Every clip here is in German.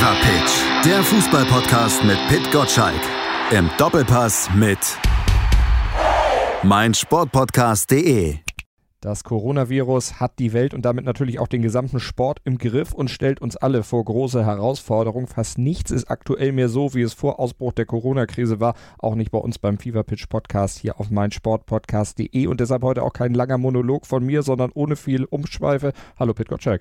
Fever Pitch, der Fußballpodcast mit Pit Gottschalk. Im Doppelpass mit meinsportpodcast.de. Das Coronavirus hat die Welt und damit natürlich auch den gesamten Sport im Griff und stellt uns alle vor große Herausforderungen. Fast nichts ist aktuell mehr so, wie es vor Ausbruch der Corona-Krise war. Auch nicht bei uns beim Fever Pitch Podcast hier auf meinsportpodcast.de. Und deshalb heute auch kein langer Monolog von mir, sondern ohne viel Umschweife. Hallo Pit Gottschalk.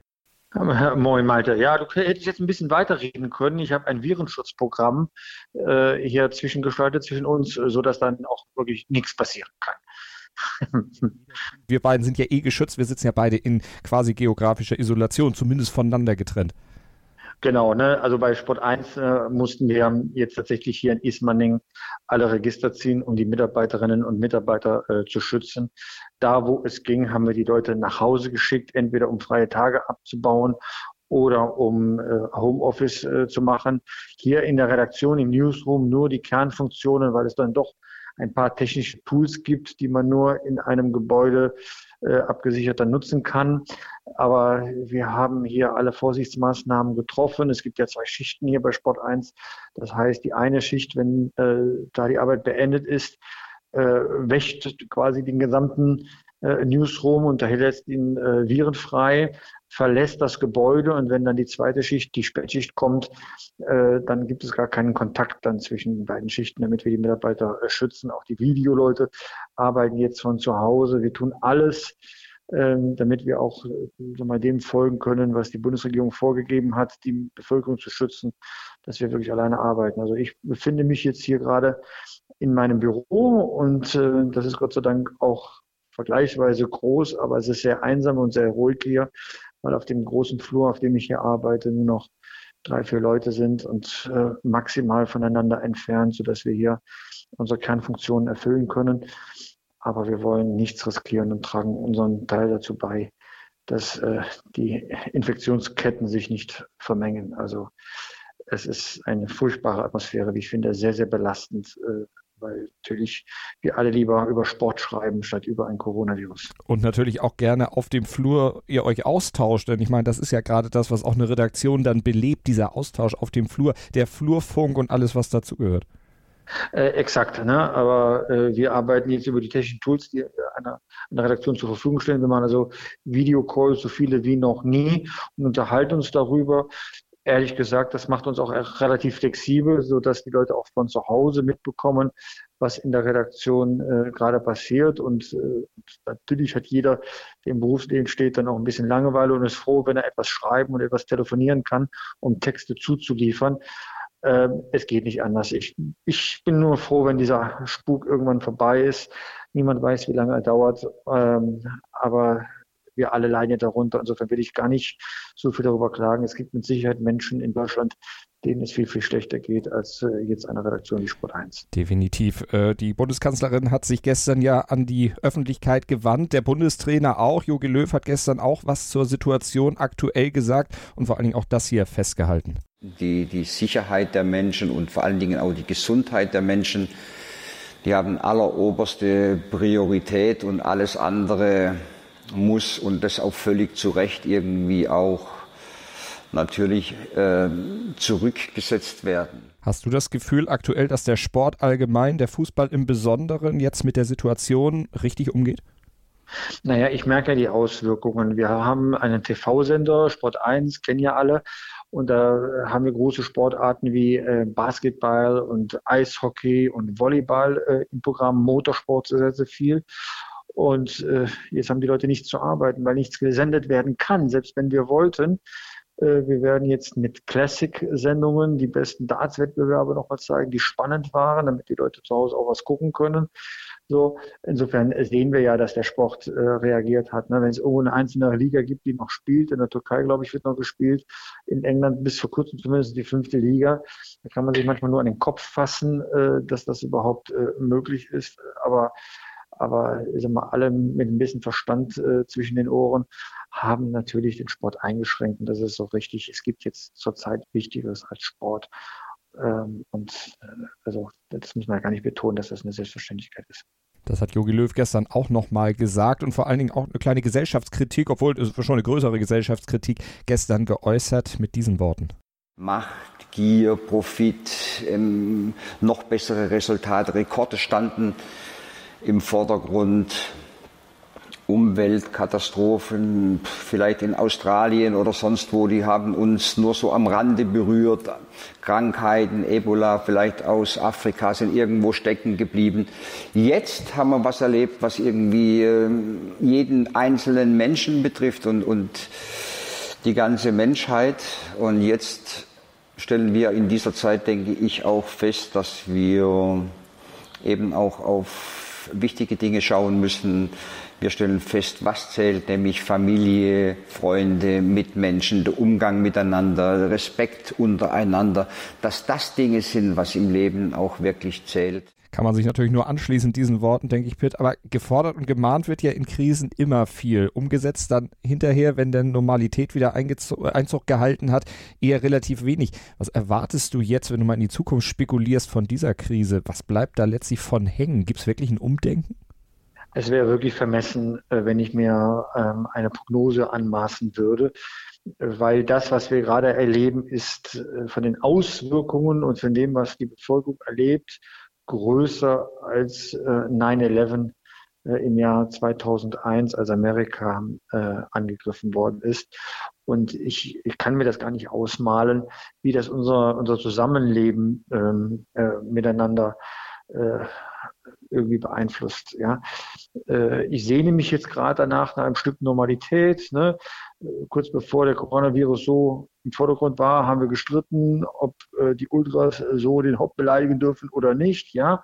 Moin Malte. Ja, du hättest jetzt ein bisschen weiterreden können. Ich habe ein Virenschutzprogramm äh, hier zwischengeschaltet zwischen uns, sodass dann auch wirklich nichts passieren kann. wir beiden sind ja eh geschützt. Wir sitzen ja beide in quasi geografischer Isolation, zumindest voneinander getrennt. Genau, ne? also bei Sport 1 äh, mussten wir jetzt tatsächlich hier in Ismaning alle Register ziehen, um die Mitarbeiterinnen und Mitarbeiter äh, zu schützen. Da, wo es ging, haben wir die Leute nach Hause geschickt, entweder um freie Tage abzubauen oder um äh, Homeoffice äh, zu machen. Hier in der Redaktion, im Newsroom nur die Kernfunktionen, weil es dann doch ein paar technische Tools gibt, die man nur in einem Gebäude äh, abgesichert dann nutzen kann. Aber wir haben hier alle Vorsichtsmaßnahmen getroffen. Es gibt ja zwei Schichten hier bei Sport 1. Das heißt, die eine Schicht, wenn äh, da die Arbeit beendet ist, äh, wäscht quasi den gesamten äh, Newsroom und lässt ihn äh, virenfrei, verlässt das Gebäude und wenn dann die zweite Schicht, die Spätschicht kommt, äh, dann gibt es gar keinen Kontakt dann zwischen den beiden Schichten, damit wir die Mitarbeiter äh, schützen. Auch die Videoleute arbeiten jetzt von zu Hause. Wir tun alles, ähm, damit wir auch äh, mal dem folgen können, was die Bundesregierung vorgegeben hat, die Bevölkerung zu schützen, dass wir wirklich alleine arbeiten. Also ich befinde mich jetzt hier gerade in meinem Büro und äh, das ist Gott sei Dank auch vergleichsweise groß, aber es ist sehr einsam und sehr ruhig hier, weil auf dem großen Flur, auf dem ich hier arbeite, nur noch drei, vier Leute sind und äh, maximal voneinander entfernt, sodass wir hier unsere Kernfunktionen erfüllen können. Aber wir wollen nichts riskieren und tragen unseren Teil dazu bei, dass äh, die Infektionsketten sich nicht vermengen. Also es ist eine furchtbare Atmosphäre, wie ich finde, sehr, sehr belastend, äh, weil natürlich wir alle lieber über Sport schreiben statt über ein Coronavirus. Und natürlich auch gerne auf dem Flur ihr euch austauscht, denn ich meine, das ist ja gerade das, was auch eine Redaktion dann belebt, dieser Austausch auf dem Flur, der Flurfunk und alles, was dazugehört. Äh, exakt, ne? aber äh, wir arbeiten jetzt über die technischen Tools, die einer, einer Redaktion zur Verfügung stellen. Wir machen also Videocalls, so viele wie noch nie und unterhalten uns darüber ehrlich gesagt, das macht uns auch relativ flexibel, so dass die Leute auch von zu Hause mitbekommen, was in der Redaktion äh, gerade passiert. Und äh, natürlich hat jeder, der im Berufsleben steht, dann auch ein bisschen Langeweile und ist froh, wenn er etwas schreiben und etwas telefonieren kann, um Texte zuzuliefern. Ähm, es geht nicht anders. Ich, ich bin nur froh, wenn dieser Spuk irgendwann vorbei ist. Niemand weiß, wie lange er dauert. Ähm, aber wir alle leiden darunter. Insofern will ich gar nicht so viel darüber klagen. Es gibt mit Sicherheit Menschen in Deutschland, denen es viel, viel schlechter geht als äh, jetzt eine Redaktion wie Sport 1. Definitiv. Äh, die Bundeskanzlerin hat sich gestern ja an die Öffentlichkeit gewandt. Der Bundestrainer auch. Jogi Löw hat gestern auch was zur Situation aktuell gesagt und vor allen Dingen auch das hier festgehalten. Die, die Sicherheit der Menschen und vor allen Dingen auch die Gesundheit der Menschen, die haben alleroberste Priorität und alles andere muss und das auch völlig zu Recht irgendwie auch natürlich äh, zurückgesetzt werden. Hast du das Gefühl aktuell, dass der Sport allgemein, der Fußball im Besonderen jetzt mit der Situation richtig umgeht? Naja, ich merke ja die Auswirkungen. Wir haben einen TV-Sender, Sport 1, kennen ja alle. Und da haben wir große Sportarten wie äh, Basketball und Eishockey und Volleyball äh, im Programm, Motorsport sehr, sehr viel. Und äh, jetzt haben die Leute nichts zu arbeiten, weil nichts gesendet werden kann, selbst wenn wir wollten. Äh, wir werden jetzt mit Classic-Sendungen die besten Darts-Wettbewerbe nochmal zeigen, die spannend waren, damit die Leute zu Hause auch was gucken können. So, insofern sehen wir ja, dass der Sport äh, reagiert hat. Ne? Wenn es irgendwo eine einzelne Liga gibt, die noch spielt, in der Türkei, glaube ich, wird noch gespielt, in England bis vor kurzem zumindest die fünfte Liga, da kann man sich manchmal nur an den Kopf fassen, äh, dass das überhaupt äh, möglich ist. Aber aber ich sag mal, alle mit ein bisschen Verstand äh, zwischen den Ohren haben natürlich den Sport eingeschränkt. Und das ist so richtig. Es gibt jetzt zurzeit Wichtigeres als Sport. Ähm, und äh, also das muss man ja gar nicht betonen, dass das eine Selbstverständlichkeit ist. Das hat Jogi Löw gestern auch nochmal gesagt und vor allen Dingen auch eine kleine Gesellschaftskritik, obwohl es schon eine größere Gesellschaftskritik gestern geäußert mit diesen Worten. Macht, Gier, Profit, ähm, noch bessere Resultate, Rekorde standen im Vordergrund. Umweltkatastrophen, vielleicht in Australien oder sonst wo, die haben uns nur so am Rande berührt. Krankheiten, Ebola, vielleicht aus Afrika sind irgendwo stecken geblieben. Jetzt haben wir was erlebt, was irgendwie ähm, jeden einzelnen Menschen betrifft und, und die ganze Menschheit. Und jetzt stellen wir in dieser Zeit, denke ich, auch fest, dass wir eben auch auf wichtige Dinge schauen müssen, wir stellen fest, was zählt, nämlich Familie, Freunde, Mitmenschen, der Umgang miteinander, Respekt untereinander, dass das Dinge sind, was im Leben auch wirklich zählt. Kann man sich natürlich nur anschließen, diesen Worten, denke ich, Pitt. Aber gefordert und gemahnt wird ja in Krisen immer viel. Umgesetzt dann hinterher, wenn der Normalität wieder Einzug gehalten hat, eher relativ wenig. Was erwartest du jetzt, wenn du mal in die Zukunft spekulierst von dieser Krise? Was bleibt da letztlich von hängen? Gibt es wirklich ein Umdenken? Es wäre wirklich vermessen, äh, wenn ich mir ähm, eine Prognose anmaßen würde, weil das, was wir gerade erleben, ist äh, von den Auswirkungen und von dem, was die Bevölkerung erlebt, größer als 9-11 äh, im Jahr 2001, als Amerika angegriffen worden ist. Und ich, ich kann mir das gar nicht ausmalen, wie das unser, unser Zusammenleben ähm, miteinander irgendwie beeinflusst. Ja. Äh, ich sehne mich jetzt gerade danach nach einem Stück Normalität. Ne? Kurz bevor der Coronavirus so im Vordergrund war, haben wir gestritten, ob äh, die Ultras so den Haupt beleidigen dürfen oder nicht. Ja,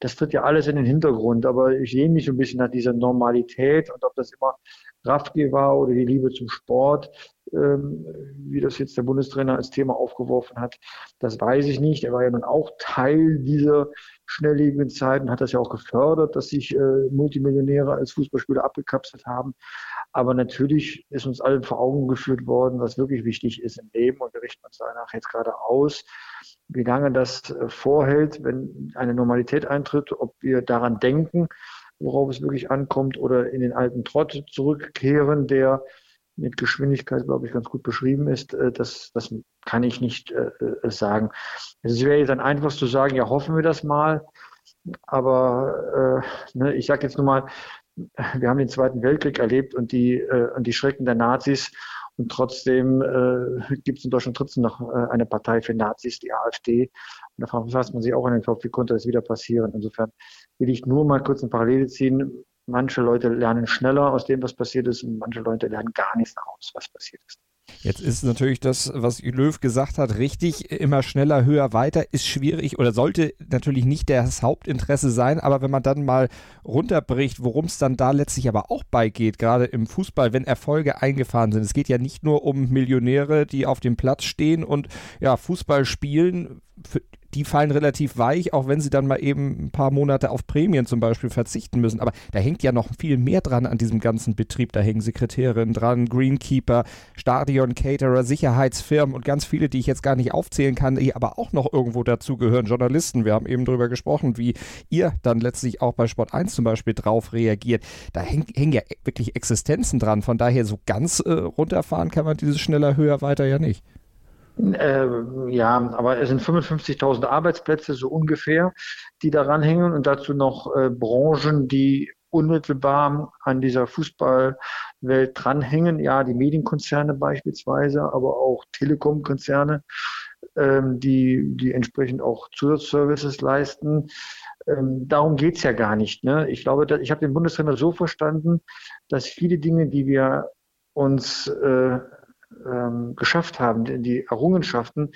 das tritt ja alles in den Hintergrund. Aber ich sehne mich ein bisschen nach dieser Normalität und ob das immer Kraftgeber war oder die Liebe zum Sport, ähm, wie das jetzt der Bundestrainer als Thema aufgeworfen hat, das weiß ich nicht. Er war ja nun auch Teil dieser schnelllebigen Zeiten, hat das ja auch gefördert, dass sich äh, Multimillionäre als Fußballspieler abgekapselt haben. Aber natürlich ist uns allen vor Augen geführt worden, was wirklich wichtig ist im Leben und wir richten uns danach jetzt gerade aus, wie lange das äh, vorhält, wenn eine Normalität eintritt, ob wir daran denken, worauf es wirklich ankommt, oder in den alten Trott zurückkehren, der mit Geschwindigkeit, glaube ich, ganz gut beschrieben ist. Äh, das, das kann ich nicht äh, sagen. Es wäre jetzt ein einfaches zu sagen, ja, hoffen wir das mal. Aber äh, ne, ich sage jetzt nur mal, wir haben den Zweiten Weltkrieg erlebt und die, äh, und die Schrecken der Nazis. Und trotzdem äh, gibt es in Deutschland trotzdem noch äh, eine Partei für Nazis, die AfD. Und da fasst man sich auch an den Kopf, wie konnte das wieder passieren? Insofern will ich nur mal kurz eine Parallele ziehen. Manche Leute lernen schneller aus dem, was passiert ist, und manche Leute lernen gar nichts aus, was passiert ist. Jetzt ist natürlich das, was Löw gesagt hat, richtig. Immer schneller, höher, weiter ist schwierig oder sollte natürlich nicht das Hauptinteresse sein. Aber wenn man dann mal runterbricht, worum es dann da letztlich aber auch beigeht, gerade im Fußball, wenn Erfolge eingefahren sind. Es geht ja nicht nur um Millionäre, die auf dem Platz stehen und ja, Fußball spielen. Für, die fallen relativ weich, auch wenn sie dann mal eben ein paar Monate auf Prämien zum Beispiel verzichten müssen. Aber da hängt ja noch viel mehr dran an diesem ganzen Betrieb. Da hängen Sekretärinnen dran, Greenkeeper, Stadion, Caterer, Sicherheitsfirmen und ganz viele, die ich jetzt gar nicht aufzählen kann, die aber auch noch irgendwo dazugehören. Journalisten, wir haben eben darüber gesprochen, wie ihr dann letztlich auch bei Sport 1 zum Beispiel drauf reagiert. Da hängen, hängen ja wirklich Existenzen dran. Von daher so ganz äh, runterfahren kann man dieses schneller, höher, weiter ja nicht. Äh, ja, aber es sind 55.000 Arbeitsplätze so ungefähr, die daran hängen und dazu noch äh, Branchen, die unmittelbar an dieser Fußballwelt dranhängen. Ja, die Medienkonzerne beispielsweise, aber auch Telekomkonzerne, ähm, die, die entsprechend auch Zusatzservices leisten. Ähm, darum geht's ja gar nicht. Ne? Ich glaube, dass, ich habe den Bundestrainer so verstanden, dass viele Dinge, die wir uns äh, ähm, geschafft haben, die Errungenschaften,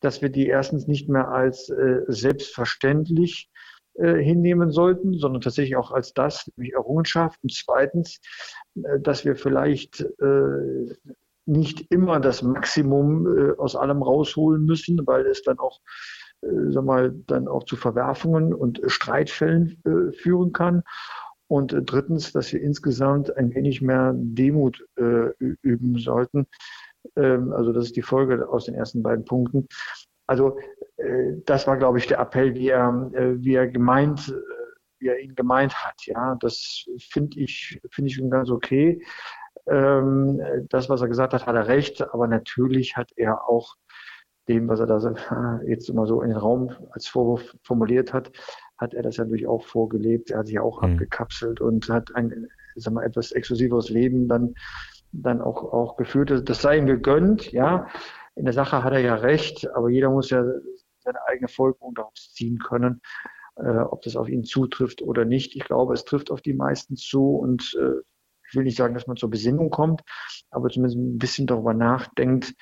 dass wir die erstens nicht mehr als äh, selbstverständlich äh, hinnehmen sollten, sondern tatsächlich auch als das, nämlich Errungenschaft. Und zweitens, äh, dass wir vielleicht äh, nicht immer das Maximum äh, aus allem rausholen müssen, weil es dann auch äh, sag mal, dann auch zu Verwerfungen und Streitfällen äh, führen kann. Und äh, drittens, dass wir insgesamt ein wenig mehr Demut äh, üben sollten. Ähm, also das ist die Folge aus den ersten beiden Punkten. Also äh, das war, glaube ich, der Appell, wie er, äh, wie er gemeint, äh, wie er ihn gemeint hat. Ja, das finde ich, finde ich schon ganz okay. Ähm, das, was er gesagt hat, hat er recht. Aber natürlich hat er auch dem, was er da jetzt immer so in den Raum als Vorwurf formuliert hat, hat er das ja natürlich auch vorgelebt. Er hat sich auch mhm. abgekapselt und hat ein, sag mal, etwas exklusiveres Leben dann, dann auch, auch geführt. Das sei ihm gegönnt, ja. In der Sache hat er ja recht, aber jeder muss ja seine eigene Folgerung daraus ziehen können, äh, ob das auf ihn zutrifft oder nicht. Ich glaube, es trifft auf die meisten zu und äh, ich will nicht sagen, dass man zur Besinnung kommt, aber zumindest ein bisschen darüber nachdenkt,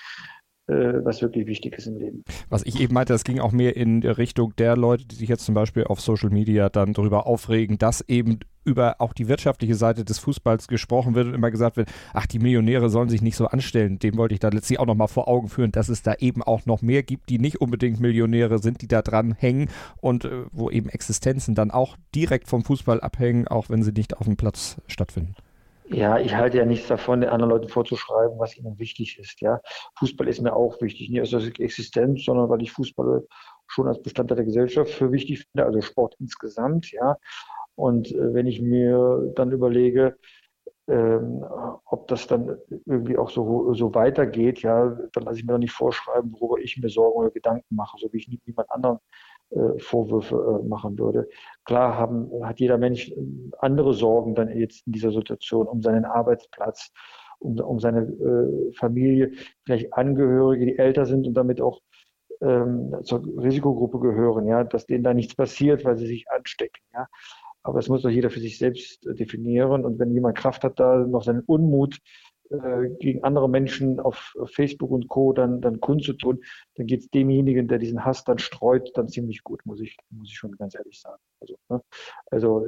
was wirklich wichtig ist im Leben. Was ich eben meinte, das ging auch mehr in Richtung der Leute, die sich jetzt zum Beispiel auf Social Media dann darüber aufregen, dass eben über auch die wirtschaftliche Seite des Fußballs gesprochen wird und immer gesagt wird, ach, die Millionäre sollen sich nicht so anstellen. Dem wollte ich da letztlich auch nochmal vor Augen führen, dass es da eben auch noch mehr gibt, die nicht unbedingt Millionäre sind, die da dran hängen und äh, wo eben Existenzen dann auch direkt vom Fußball abhängen, auch wenn sie nicht auf dem Platz stattfinden. Ja, ich halte ja nichts davon, den anderen Leuten vorzuschreiben, was ihnen wichtig ist. Ja, Fußball ist mir auch wichtig, nicht aus der Existenz, sondern weil ich Fußball schon als Bestandteil der Gesellschaft für wichtig finde, also Sport insgesamt. Ja, und äh, wenn ich mir dann überlege, ähm, ob das dann irgendwie auch so, so weitergeht, ja, dann lasse ich mir doch nicht vorschreiben, worüber ich mir Sorgen oder Gedanken mache, so wie ich niemand anderen Vorwürfe äh, machen würde. Klar haben, hat jeder Mensch äh, andere Sorgen dann jetzt in dieser Situation um seinen Arbeitsplatz, um, um seine äh, Familie, vielleicht Angehörige, die älter sind und damit auch ähm, zur Risikogruppe gehören, ja, dass denen da nichts passiert, weil sie sich anstecken, ja. Aber das muss doch jeder für sich selbst definieren. Und wenn jemand Kraft hat, da noch seinen Unmut äh, gegen andere Menschen auf Facebook und Co. dann, dann kundzutun, dann geht es demjenigen, der diesen Hass dann streut, dann ziemlich gut, muss ich, muss ich schon ganz ehrlich sagen. Also, ne? also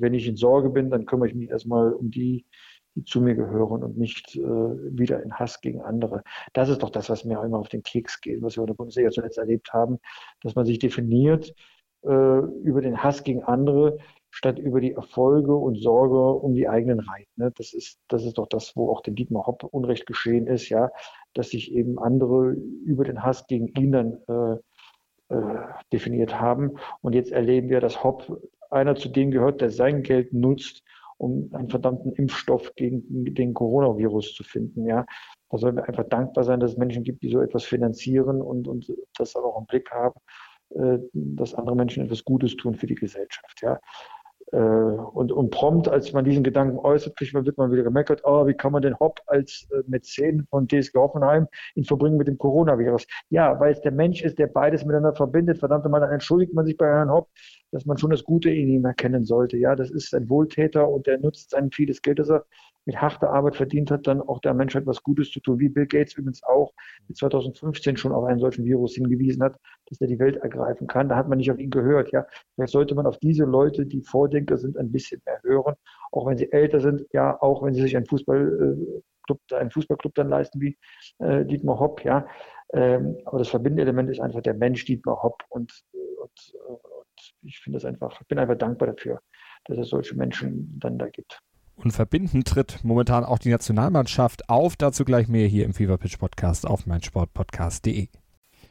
wenn ich in Sorge bin, dann kümmere ich mich erstmal um die, die zu mir gehören und nicht äh, wieder in Hass gegen andere. Das ist doch das, was mir auch immer auf den Keks geht, was wir in der Bundesliga zuletzt erlebt haben, dass man sich definiert äh, über den Hass gegen andere, statt über die Erfolge und Sorge um die eigenen Reihen. Ne? Das ist, das ist doch das, wo auch dem Dietmar Hopp Unrecht geschehen ist, ja, dass sich eben andere über den Hass gegen ihn dann äh, äh, definiert haben. Und jetzt erleben wir, dass Hopp einer zu denen gehört, der sein Geld nutzt, um einen verdammten Impfstoff gegen den Coronavirus zu finden. Ja, da sollen wir einfach dankbar sein, dass es Menschen gibt, die so etwas finanzieren und, und das auch im Blick haben, äh, dass andere Menschen etwas Gutes tun für die Gesellschaft. Ja, und, und prompt, als man diesen Gedanken äußert, wird man wieder gemeckert, oh, wie kann man den Hopp als äh, Mäzen von TSG Hoffenheim in Verbringen mit dem Coronavirus? Ja, weil es der Mensch ist, der beides miteinander verbindet. Verdammt mal, dann entschuldigt man sich bei Herrn Hopp, dass man schon das Gute in ihm erkennen sollte. Ja, das ist ein Wohltäter und der nutzt sein vieles Geld, das er mit harter Arbeit verdient hat, dann auch der Menschheit was Gutes zu tun, wie Bill Gates übrigens auch 2015 schon auf einen solchen Virus hingewiesen hat, dass er die Welt ergreifen kann. Da hat man nicht auf ihn gehört. Ja, vielleicht sollte man auf diese Leute, die Vordenker sind, ein bisschen mehr hören, auch wenn sie älter sind. Ja, auch wenn sie sich einen Fußballclub, einen Fußballclub dann leisten wie äh, Dietmar Hopp. Ja, ähm, aber das verbindende Element ist einfach der Mensch Dietmar Hopp und, und, und ich finde das einfach, bin einfach dankbar dafür, dass es solche Menschen dann da gibt. Und verbindend tritt momentan auch die Nationalmannschaft auf. Dazu gleich mehr hier im Fever Pitch Podcast auf meinsportpodcast.de.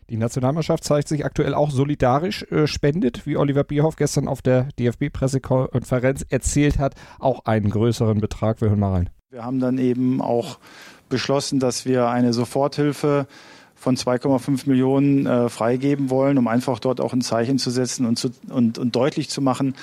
Die Nationalmannschaft zeigt sich aktuell auch solidarisch, äh, spendet, wie Oliver Bierhoff gestern auf der DFB-Pressekonferenz erzählt hat, auch einen größeren Betrag. Wir hören mal rein. Wir haben dann eben auch beschlossen, dass wir eine Soforthilfe von 2,5 Millionen äh, freigeben wollen, um einfach dort auch ein Zeichen zu setzen und, zu, und, und deutlich zu machen,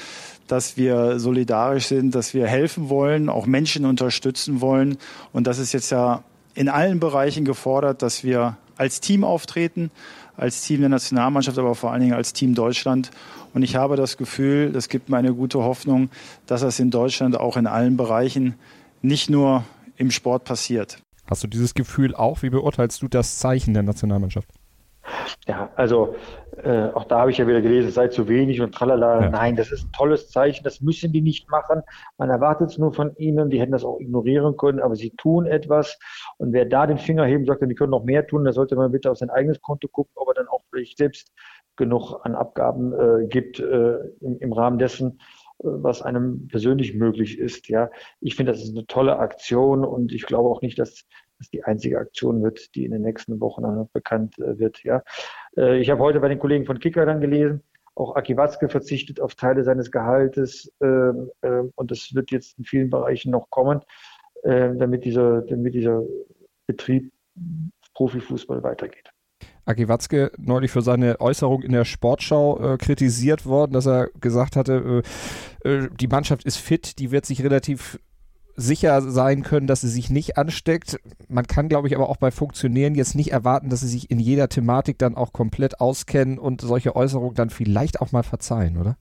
dass wir solidarisch sind, dass wir helfen wollen, auch Menschen unterstützen wollen. Und das ist jetzt ja in allen Bereichen gefordert, dass wir als Team auftreten, als Team der Nationalmannschaft, aber vor allen Dingen als Team Deutschland. Und ich habe das Gefühl, das gibt mir eine gute Hoffnung, dass das in Deutschland auch in allen Bereichen, nicht nur im Sport passiert. Hast du dieses Gefühl auch? Wie beurteilst du das Zeichen der Nationalmannschaft? Ja, also äh, auch da habe ich ja wieder gelesen, es sei zu wenig und tralala. Ja. Nein, das ist ein tolles Zeichen, das müssen die nicht machen. Man erwartet es nur von ihnen, die hätten das auch ignorieren können, aber sie tun etwas. Und wer da den Finger heben sagt, die können noch mehr tun, da sollte man bitte auf sein eigenes Konto gucken, ob er dann auch vielleicht selbst genug an Abgaben äh, gibt äh, im, im Rahmen dessen, was einem persönlich möglich ist. Ja, ich finde, das ist eine tolle Aktion und ich glaube auch nicht, dass das die einzige Aktion wird, die in den nächsten Wochen bekannt äh, wird. Ja, äh, ich habe heute bei den Kollegen von Kicker dann gelesen, auch Aki Watzke verzichtet auf Teile seines Gehaltes äh, äh, und das wird jetzt in vielen Bereichen noch kommen, äh, damit dieser, damit dieser Betrieb Profifußball weitergeht. Aki Watzke neulich für seine Äußerung in der Sportschau äh, kritisiert worden, dass er gesagt hatte, äh, äh, die Mannschaft ist fit, die wird sich relativ sicher sein können, dass sie sich nicht ansteckt. Man kann, glaube ich, aber auch bei Funktionären jetzt nicht erwarten, dass sie sich in jeder Thematik dann auch komplett auskennen und solche Äußerungen dann vielleicht auch mal verzeihen, oder?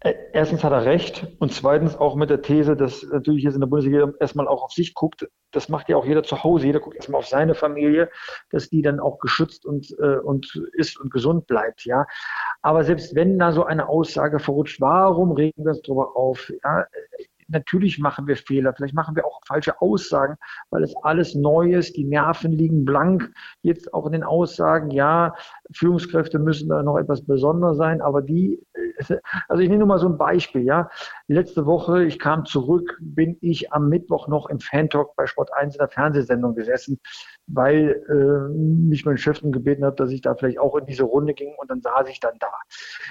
Äh, erstens hat er recht und zweitens auch mit der These, dass natürlich jetzt in der Bundesliga erstmal auch auf sich guckt. Das macht ja auch jeder zu Hause. Jeder guckt erstmal auf seine Familie, dass die dann auch geschützt und, äh, und ist und gesund bleibt. Ja, aber selbst wenn da so eine Aussage verrutscht, warum regen wir uns darüber auf? Ja, natürlich machen wir Fehler, vielleicht machen wir auch falsche Aussagen, weil es alles neu ist, die Nerven liegen blank. Jetzt auch in den Aussagen, ja, Führungskräfte müssen da noch etwas besonder sein, aber die, also ich nehme nur mal so ein Beispiel, ja. Letzte Woche, ich kam zurück, bin ich am Mittwoch noch im Fan-Talk bei Sport 1 in der Fernsehsendung gesessen, weil äh, mich mein Chef gebeten hat, dass ich da vielleicht auch in diese Runde ging und dann saß ich dann da.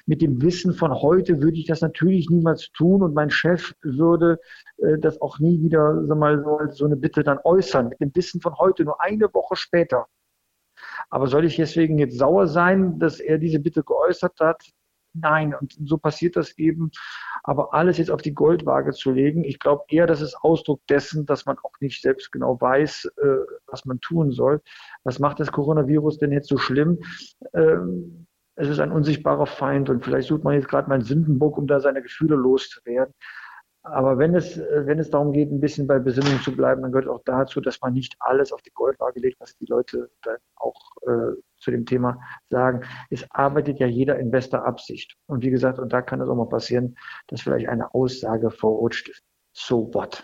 Mit dem Wissen von heute würde ich das natürlich niemals tun und mein Chef würde äh, das auch nie wieder sag mal, so, so eine Bitte dann äußern. Mit dem Wissen von heute, nur eine Woche später. Aber soll ich deswegen jetzt sauer sein, dass er diese Bitte geäußert hat? Nein, und so passiert das eben. Aber alles jetzt auf die Goldwaage zu legen, ich glaube eher, das ist Ausdruck dessen, dass man auch nicht selbst genau weiß, äh, was man tun soll. Was macht das Coronavirus denn jetzt so schlimm? Ähm, es ist ein unsichtbarer Feind und vielleicht sucht man jetzt gerade mal einen Sündenbock, um da seine Gefühle loszuwerden. Aber wenn es, wenn es darum geht, ein bisschen bei Besinnung zu bleiben, dann gehört auch dazu, dass man nicht alles auf die Goldwaage legt, was die Leute dann auch äh, zu dem Thema sagen. Es arbeitet ja jeder in bester Absicht. Und wie gesagt, und da kann es auch mal passieren, dass vielleicht eine Aussage verrutscht ist. So what?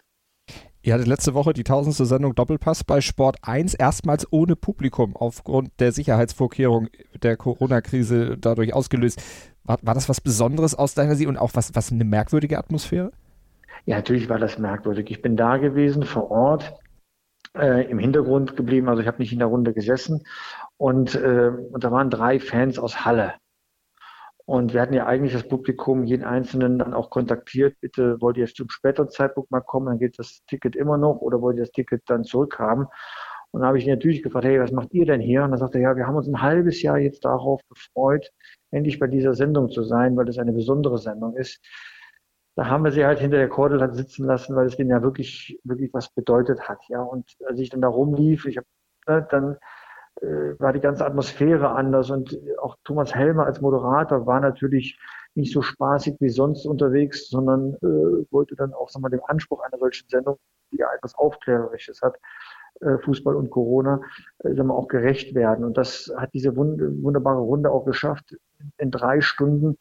Ihr hattet letzte Woche die tausendste Sendung Doppelpass bei Sport 1, erstmals ohne Publikum aufgrund der Sicherheitsvorkehrung der Corona-Krise dadurch ausgelöst. War, war das was Besonderes aus deiner Sicht und auch was, was eine merkwürdige Atmosphäre? Ja, natürlich war das merkwürdig. Ich bin da gewesen vor Ort, äh, im Hintergrund geblieben, also ich habe nicht in der Runde gesessen und, äh, und da waren drei Fans aus Halle. Und wir hatten ja eigentlich das Publikum, jeden Einzelnen dann auch kontaktiert, bitte wollt ihr zum späteren Zeitpunkt mal kommen, dann geht das Ticket immer noch oder wollt ihr das Ticket dann zurückhaben? Und dann habe ich ihn natürlich gefragt, hey, was macht ihr denn hier? Und dann sagte er, ja, wir haben uns ein halbes Jahr jetzt darauf gefreut, endlich bei dieser Sendung zu sein, weil das eine besondere Sendung ist da haben wir sie halt hinter der Kordel halt sitzen lassen, weil es denen ja wirklich, wirklich was bedeutet hat, ja. Und als ich dann da rumlief, ich habe, ne, dann äh, war die ganze Atmosphäre anders und auch Thomas Helmer als Moderator war natürlich nicht so spaßig wie sonst unterwegs, sondern äh, wollte dann auch sag mal, dem Anspruch einer solchen Sendung, die ja etwas Aufklärerisches hat, äh, Fußball und Corona, äh, sag mal, auch gerecht werden. Und das hat diese wund wunderbare Runde auch geschafft, in drei Stunden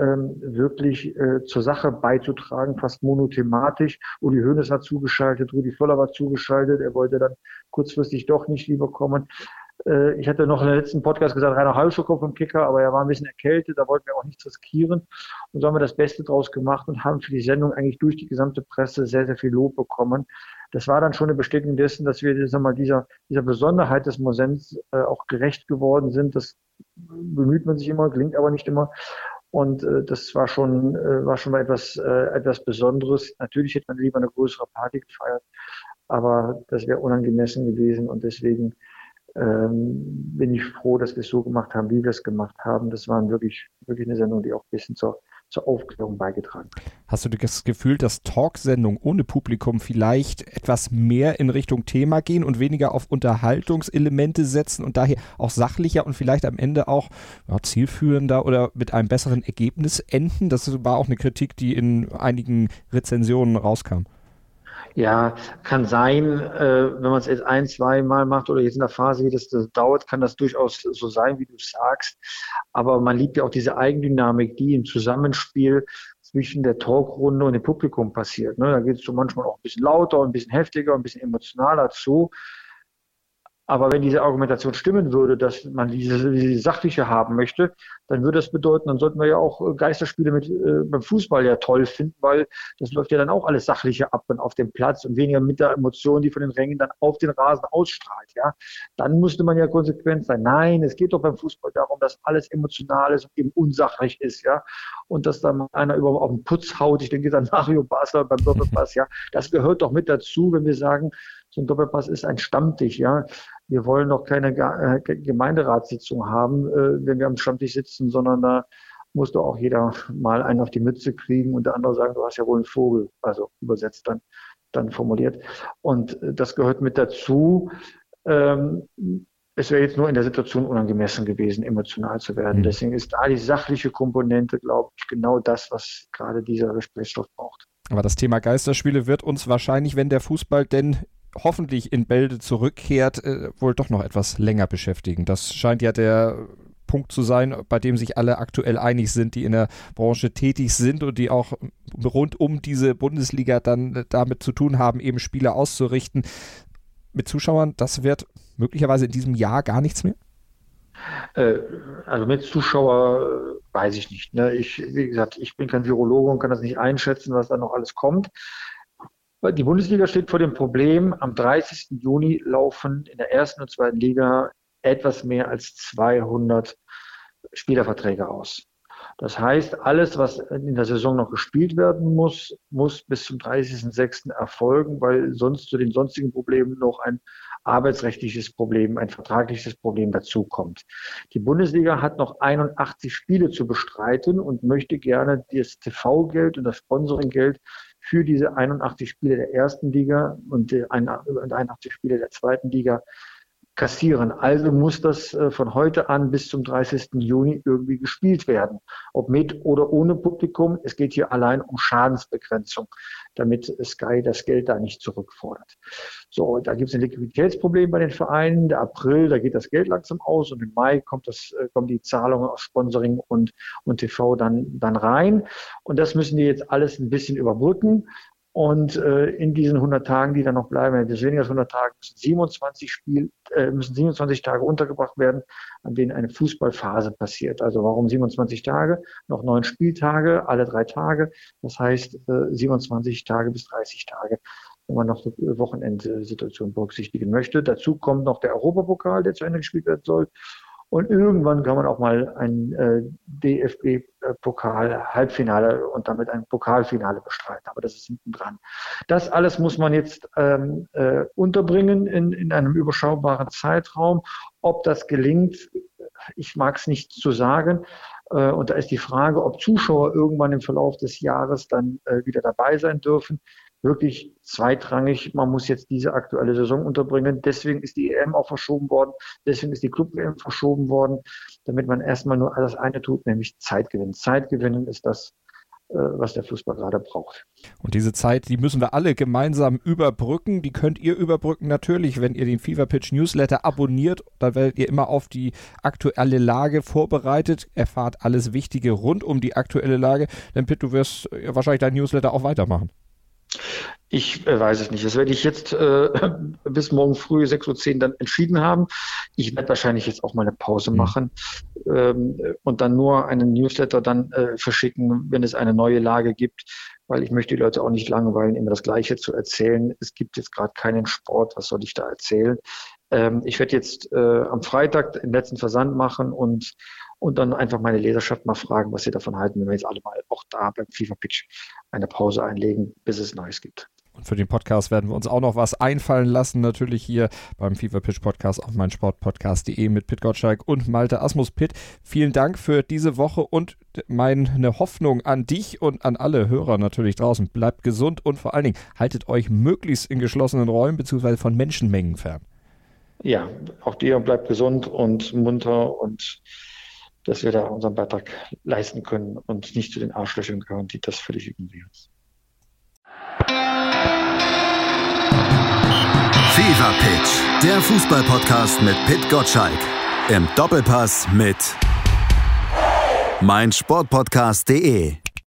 ähm, wirklich äh, zur Sache beizutragen, fast monothematisch. Uli Hoeneß hat zugeschaltet, Rudi Völler war zugeschaltet, er wollte dann kurzfristig doch nicht lieber kommen. Äh, ich hatte noch in der letzten Podcast gesagt, Rainer Halschow vom Kicker, aber er war ein bisschen erkältet, da wollten wir auch nichts riskieren. Und so haben wir das Beste draus gemacht und haben für die Sendung eigentlich durch die gesamte Presse sehr, sehr viel Lob bekommen. Das war dann schon eine Bestätigung dessen, dass wir sag mal, dieser, dieser Besonderheit des Mosens äh, auch gerecht geworden sind. Das bemüht man sich immer, klingt aber nicht immer. Und äh, das war schon, äh, war schon mal etwas, äh, etwas Besonderes. Natürlich hätte man lieber eine größere Party gefeiert, aber das wäre unangemessen gewesen und deswegen ähm, bin ich froh, dass wir es so gemacht haben, wie wir es gemacht haben. Das war wirklich, wirklich eine Sendung, die auch ein bisschen zur zur Aufklärung beigetragen. Hast du das Gefühl, dass Talksendungen ohne Publikum vielleicht etwas mehr in Richtung Thema gehen und weniger auf Unterhaltungselemente setzen und daher auch sachlicher und vielleicht am Ende auch ja, zielführender oder mit einem besseren Ergebnis enden? Das war auch eine Kritik, die in einigen Rezensionen rauskam. Ja, kann sein, äh, wenn man es jetzt ein, zwei Mal macht oder jetzt in der Phase, wie das, das dauert, kann das durchaus so sein, wie du sagst. Aber man liebt ja auch diese Eigendynamik, die im Zusammenspiel zwischen der Talkrunde und dem Publikum passiert. Ne? Da geht es so manchmal auch ein bisschen lauter, ein bisschen heftiger, ein bisschen emotionaler zu. Aber wenn diese Argumentation stimmen würde, dass man diese, diese sachliche haben möchte, dann würde das bedeuten, dann sollten wir ja auch äh, Geisterspiele mit äh, beim Fußball ja toll finden, weil das läuft ja dann auch alles sachliche ab und auf dem Platz und weniger mit der Emotion, die von den Rängen dann auf den Rasen ausstrahlt. Ja, dann müsste man ja konsequent sein. Nein, es geht doch beim Fußball darum, dass alles emotional ist und eben unsachlich ist. Ja, und dass da einer über auf den Putz haut. Ich denke an Mario Basler beim Doppelpass. ja, das gehört doch mit dazu, wenn wir sagen, so ein Doppelpass ist ein Stammtisch. Ja, wir wollen doch keine äh, Gemeinderatssitzung haben, äh, wenn wir am Stammtisch sitzen, sondern da muss doch auch jeder mal einen auf die Mütze kriegen und der andere sagen, du hast ja wohl einen Vogel, also übersetzt dann, dann formuliert. Und äh, das gehört mit dazu. Ähm, es wäre jetzt nur in der Situation unangemessen gewesen, emotional zu werden. Mhm. Deswegen ist da die sachliche Komponente, glaube ich, genau das, was gerade dieser Gesprächsstoff braucht. Aber das Thema Geisterspiele wird uns wahrscheinlich, wenn der Fußball denn hoffentlich in Bälde zurückkehrt, äh, wohl doch noch etwas länger beschäftigen. Das scheint ja der Punkt zu sein, bei dem sich alle aktuell einig sind, die in der Branche tätig sind und die auch rund um diese Bundesliga dann damit zu tun haben, eben Spiele auszurichten. Mit Zuschauern, das wird möglicherweise in diesem Jahr gar nichts mehr? Äh, also mit Zuschauer äh, weiß ich nicht. Ne? Ich, wie gesagt, ich bin kein Virologe und kann das nicht einschätzen, was da noch alles kommt. Die Bundesliga steht vor dem Problem, am 30. Juni laufen in der ersten und zweiten Liga etwas mehr als 200 Spielerverträge aus. Das heißt, alles, was in der Saison noch gespielt werden muss, muss bis zum 30.06. erfolgen, weil sonst zu den sonstigen Problemen noch ein arbeitsrechtliches Problem, ein vertragliches Problem dazukommt. Die Bundesliga hat noch 81 Spiele zu bestreiten und möchte gerne das TV-Geld und das Sponsoring-Geld für diese 81 Spiele der ersten Liga und 81 Spiele der zweiten Liga kassieren. Also muss das äh, von heute an bis zum 30. Juni irgendwie gespielt werden. Ob mit oder ohne Publikum. Es geht hier allein um Schadensbegrenzung, damit Sky das Geld da nicht zurückfordert. So, da gibt es ein Liquiditätsproblem bei den Vereinen. Der April, da geht das Geld langsam aus und im Mai kommt das, äh, kommen die Zahlungen aus Sponsoring und, und TV dann, dann rein. Und das müssen die jetzt alles ein bisschen überbrücken. Und äh, in diesen 100 Tagen, die dann noch bleiben, etwas weniger als 100 Tage, müssen 27, Spiel, äh, müssen 27 Tage untergebracht werden, an denen eine Fußballphase passiert. Also warum 27 Tage? Noch neun Spieltage, alle drei Tage. Das heißt äh, 27 Tage bis 30 Tage, wenn man noch die Wochenendsituation berücksichtigen möchte. Dazu kommt noch der Europapokal, der zu Ende gespielt werden soll. Und irgendwann kann man auch mal ein äh, DFB-Pokal-Halbfinale und damit ein Pokalfinale bestreiten. Aber das ist hinten dran. Das alles muss man jetzt ähm, äh, unterbringen in, in einem überschaubaren Zeitraum. Ob das gelingt, ich mag es nicht zu sagen. Äh, und da ist die Frage, ob Zuschauer irgendwann im Verlauf des Jahres dann äh, wieder dabei sein dürfen wirklich zweitrangig. Man muss jetzt diese aktuelle Saison unterbringen. Deswegen ist die EM auch verschoben worden. Deswegen ist die Club-EM verschoben worden, damit man erstmal nur das eine tut, nämlich Zeit gewinnen. Zeit gewinnen ist das, äh, was der Fußball gerade braucht. Und diese Zeit, die müssen wir alle gemeinsam überbrücken. Die könnt ihr überbrücken natürlich, wenn ihr den Fever Pitch Newsletter abonniert. Da werdet ihr immer auf die aktuelle Lage vorbereitet, erfahrt alles Wichtige rund um die aktuelle Lage. Denn Pitt, du wirst wahrscheinlich dein Newsletter auch weitermachen. Ich äh, weiß es nicht. Das werde ich jetzt äh, bis morgen früh 6.10 Uhr dann entschieden haben. Ich werde wahrscheinlich jetzt auch mal eine Pause mhm. machen ähm, und dann nur einen Newsletter dann äh, verschicken, wenn es eine neue Lage gibt, weil ich möchte die Leute auch nicht langweilen, immer das Gleiche zu erzählen. Es gibt jetzt gerade keinen Sport, was soll ich da erzählen? Ähm, ich werde jetzt äh, am Freitag den letzten Versand machen und und dann einfach meine Leserschaft mal fragen, was sie davon halten, wenn wir jetzt alle mal auch da beim FIFA Pitch eine Pause einlegen, bis es Neues gibt. Und für den Podcast werden wir uns auch noch was einfallen lassen. Natürlich hier beim FIFA Pitch Podcast auf meinsportpodcast.de mit Pit Gottschalk und Malte Asmus Pitt. Vielen Dank für diese Woche und meine Hoffnung an dich und an alle Hörer natürlich draußen. Bleibt gesund und vor allen Dingen haltet euch möglichst in geschlossenen Räumen bzw. von Menschenmengen fern. Ja, auch dir bleibt gesund und munter und dass wir da unseren Beitrag leisten können und nicht zu den Arschlöchern gehören, die das völlig ignorieren. Fever Pitch, der Fußballpodcast mit Pit Gottschalk. Im Doppelpass mit meinsportpodcast.de.